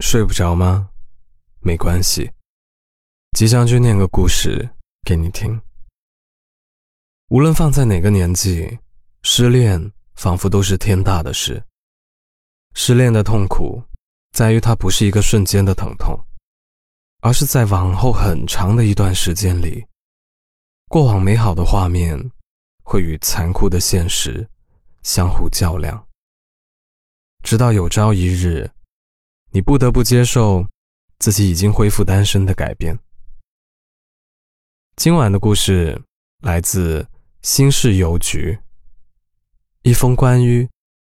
睡不着吗？没关系，吉祥君念个故事给你听。无论放在哪个年纪，失恋仿佛都是天大的事。失恋的痛苦，在于它不是一个瞬间的疼痛，而是在往后很长的一段时间里，过往美好的画面会与残酷的现实相互较量，直到有朝一日。你不得不接受自己已经恢复单身的改变。今晚的故事来自新市邮局，一封关于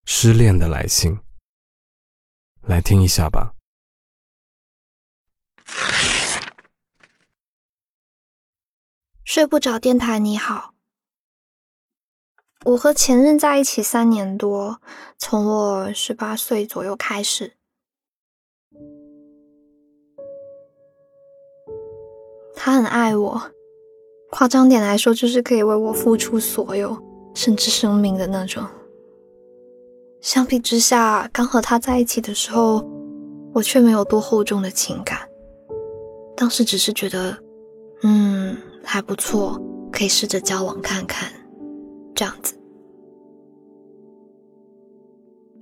失恋的来信。来听一下吧。睡不着电台，你好。我和前任在一起三年多，从我十八岁左右开始。他很爱我，夸张点来说，就是可以为我付出所有，甚至生命的那种。相比之下，刚和他在一起的时候，我却没有多厚重的情感。当时只是觉得，嗯，还不错，可以试着交往看看，这样子。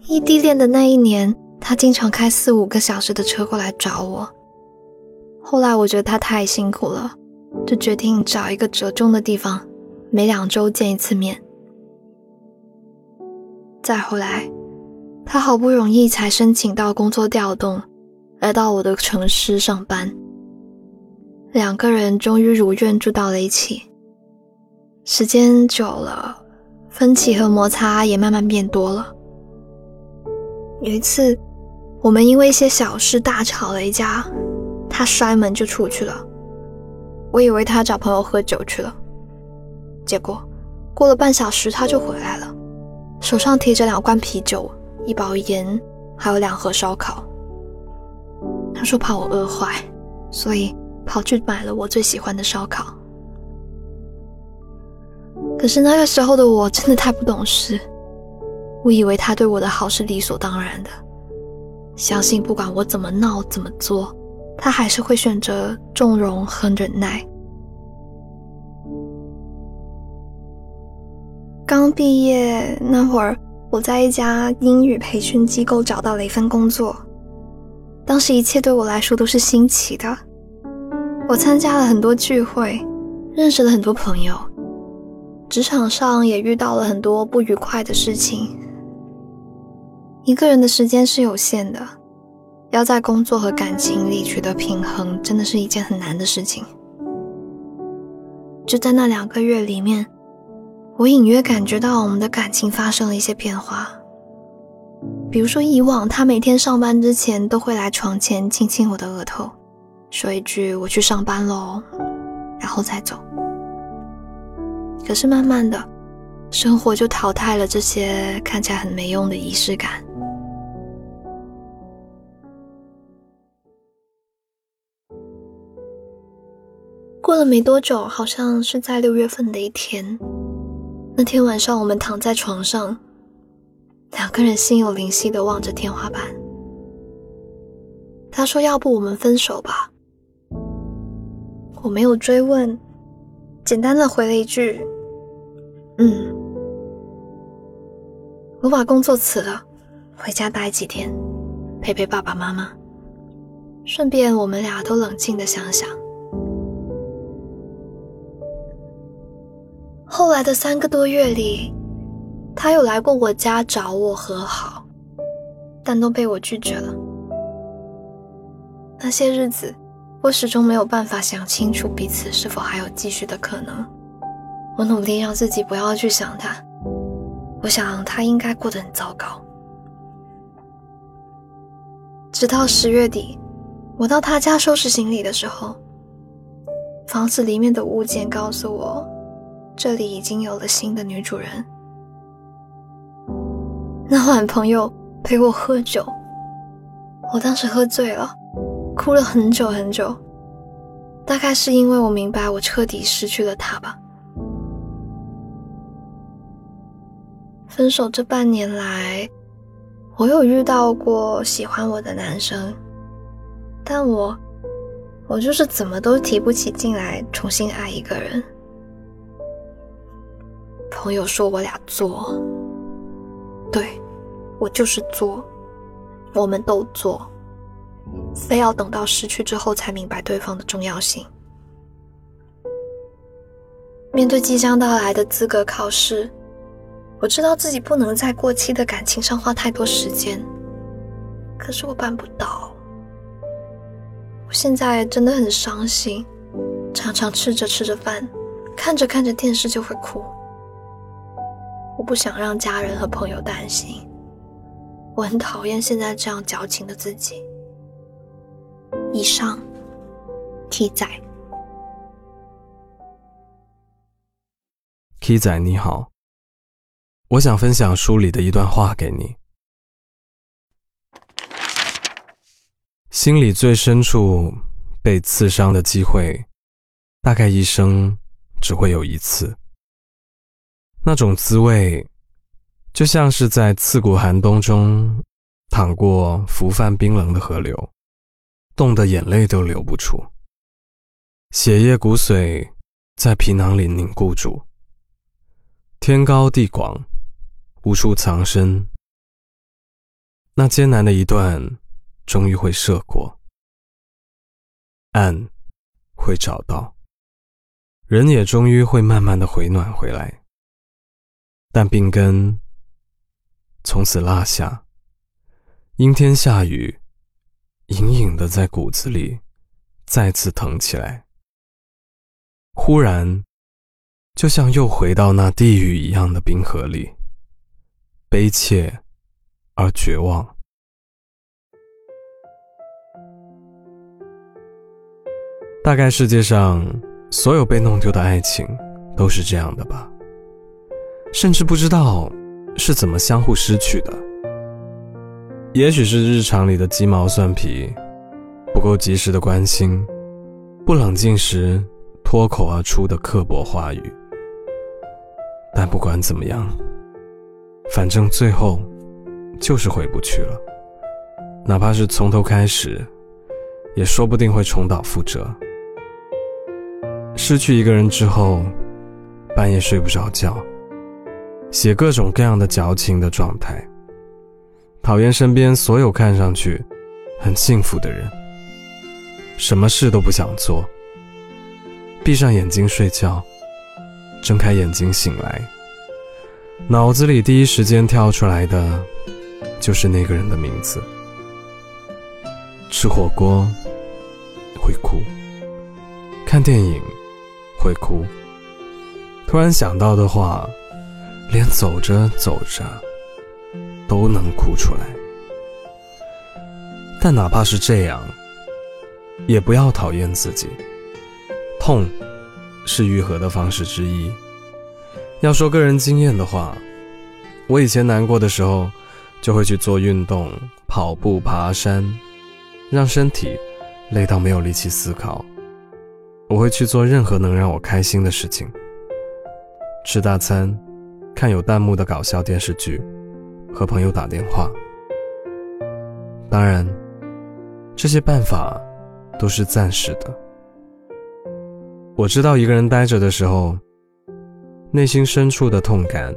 异地恋的那一年，他经常开四五个小时的车过来找我。后来我觉得他太辛苦了，就决定找一个折中的地方，每两周见一次面。再后来，他好不容易才申请到工作调动，来到我的城市上班。两个人终于如愿住到了一起。时间久了，分歧和摩擦也慢慢变多了。有一次，我们因为一些小事大吵了一架。他摔门就出去了，我以为他找朋友喝酒去了，结果过了半小时他就回来了，手上提着两罐啤酒、一包烟，还有两盒烧烤。他说怕我饿坏，所以跑去买了我最喜欢的烧烤。可是那个时候的我真的太不懂事，我以为他对我的好是理所当然的，相信不管我怎么闹怎么作。他还是会选择纵容和忍耐。刚毕业那会儿，我在一家英语培训机构找到了一份工作。当时一切对我来说都是新奇的。我参加了很多聚会，认识了很多朋友，职场上也遇到了很多不愉快的事情。一个人的时间是有限的。要在工作和感情里取得平衡，真的是一件很难的事情。就在那两个月里面，我隐约感觉到我们的感情发生了一些变化。比如说，以往他每天上班之前都会来床前亲亲我的额头，说一句“我去上班喽”，然后再走。可是慢慢的，生活就淘汰了这些看起来很没用的仪式感。过了没多久，好像是在六月份的一天。那天晚上，我们躺在床上，两个人心有灵犀的望着天花板。他说：“要不我们分手吧。”我没有追问，简单的回了一句：“嗯。”我把工作辞了，回家待几天，陪陪爸爸妈妈，顺便我们俩都冷静的想想。后来的三个多月里，他有来过我家找我和好，但都被我拒绝了。那些日子，我始终没有办法想清楚彼此是否还有继续的可能。我努力让自己不要去想他，我想他应该过得很糟糕。直到十月底，我到他家收拾行李的时候，房子里面的物件告诉我。这里已经有了新的女主人。那晚朋友陪我喝酒，我当时喝醉了，哭了很久很久。大概是因为我明白我彻底失去了他吧。分手这半年来，我有遇到过喜欢我的男生，但我，我就是怎么都提不起劲来重新爱一个人。朋友说我俩作，对，我就是作，我们都作，非要等到失去之后才明白对方的重要性。面对即将到来的资格考试，我知道自己不能在过期的感情上花太多时间，可是我办不到。我现在真的很伤心，常常吃着吃着饭，看着看着电视就会哭。我不想让家人和朋友担心，我很讨厌现在这样矫情的自己。以上，T 仔。K 仔你好，我想分享书里的一段话给你。心里最深处被刺伤的机会，大概一生只会有一次。那种滋味，就像是在刺骨寒冬中淌过浮泛冰冷的河流，冻得眼泪都流不出，血液骨髓在皮囊里凝固住。天高地广，无处藏身。那艰难的一段，终于会涉过，岸会找到，人也终于会慢慢的回暖回来。但病根从此落下，阴天下雨，隐隐的在骨子里再次疼起来。忽然。就像又回到那地狱一样的冰河里，悲切而绝望。大概世界上所有被弄丢的爱情都是这样的吧，甚至不知道是怎么相互失去的。也许是日常里的鸡毛蒜皮，不够及时的关心，不冷静时脱口而出的刻薄话语。但不管怎么样，反正最后就是回不去了。哪怕是从头开始，也说不定会重蹈覆辙。失去一个人之后，半夜睡不着觉，写各种各样的矫情的状态，讨厌身边所有看上去很幸福的人，什么事都不想做，闭上眼睛睡觉。睁开眼睛醒来，脑子里第一时间跳出来的，就是那个人的名字。吃火锅会哭，看电影会哭，突然想到的话，连走着走着都能哭出来。但哪怕是这样，也不要讨厌自己，痛。是愈合的方式之一。要说个人经验的话，我以前难过的时候，就会去做运动，跑步、爬山，让身体累到没有力气思考。我会去做任何能让我开心的事情，吃大餐，看有弹幕的搞笑电视剧，和朋友打电话。当然，这些办法都是暂时的。我知道一个人呆着的时候，内心深处的痛感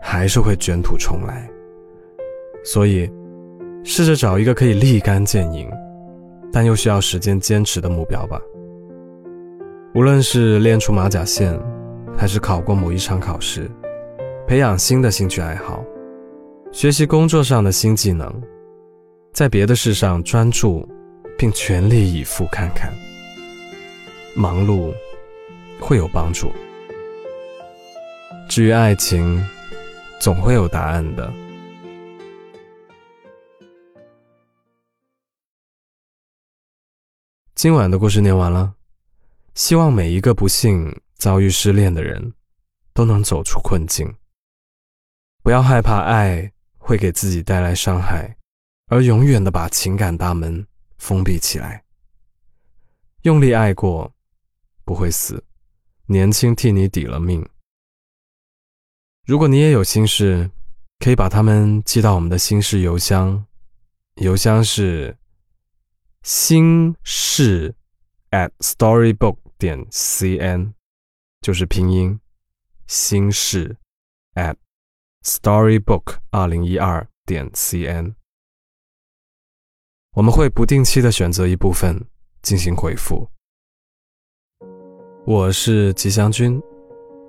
还是会卷土重来。所以，试着找一个可以立竿见影，但又需要时间坚持的目标吧。无论是练出马甲线，还是考过某一场考试，培养新的兴趣爱好，学习工作上的新技能，在别的事上专注，并全力以赴看看。忙碌会有帮助。至于爱情，总会有答案的。今晚的故事念完了，希望每一个不幸遭遇失恋的人，都能走出困境。不要害怕爱会给自己带来伤害，而永远的把情感大门封闭起来。用力爱过。不会死，年轻替你抵了命。如果你也有心事，可以把它们寄到我们的心事邮箱，邮箱是心事 at storybook 点 cn，就是拼音心事 at storybook 二零一二点 cn。我们会不定期的选择一部分进行回复。我是吉祥君，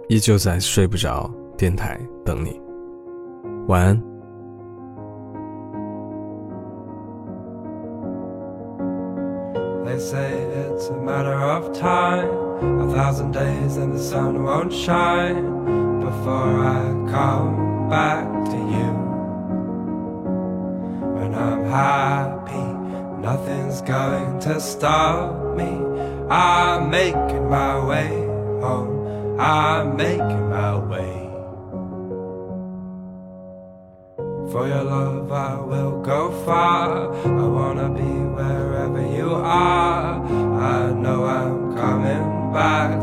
依旧在睡不着电台等你，晚安。They say it's a matter of time, a thousand days and the sun won't shine before I come back to you. When I'm happy, nothing's going to stop me. I'm making my way home, I'm making my way. For your love, I will go far. I wanna be wherever you are. I know I'm coming back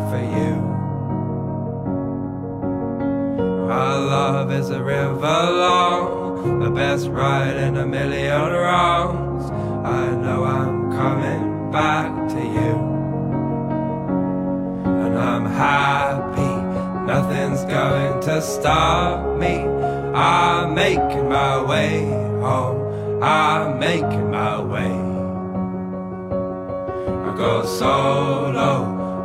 love is a river long, the best ride in a million wrongs. I know I'm coming back to you. And I'm happy, nothing's going to stop me. I'm making my way home. I'm making my way. I go solo,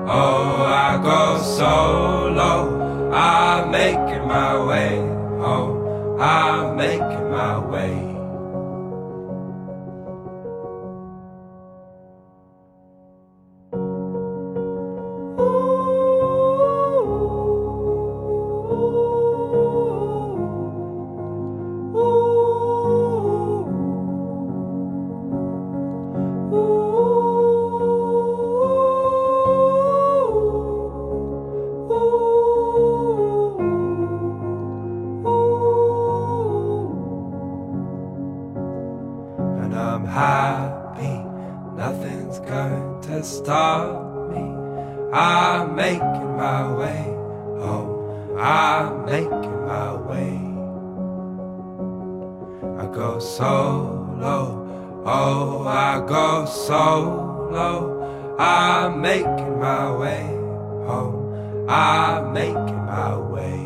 oh, I go solo. I'm making my way oh, home. I'm making my way. I'm making my way home. I'm making my way. I go solo, oh, I go solo. I'm making my way home. I'm making my way.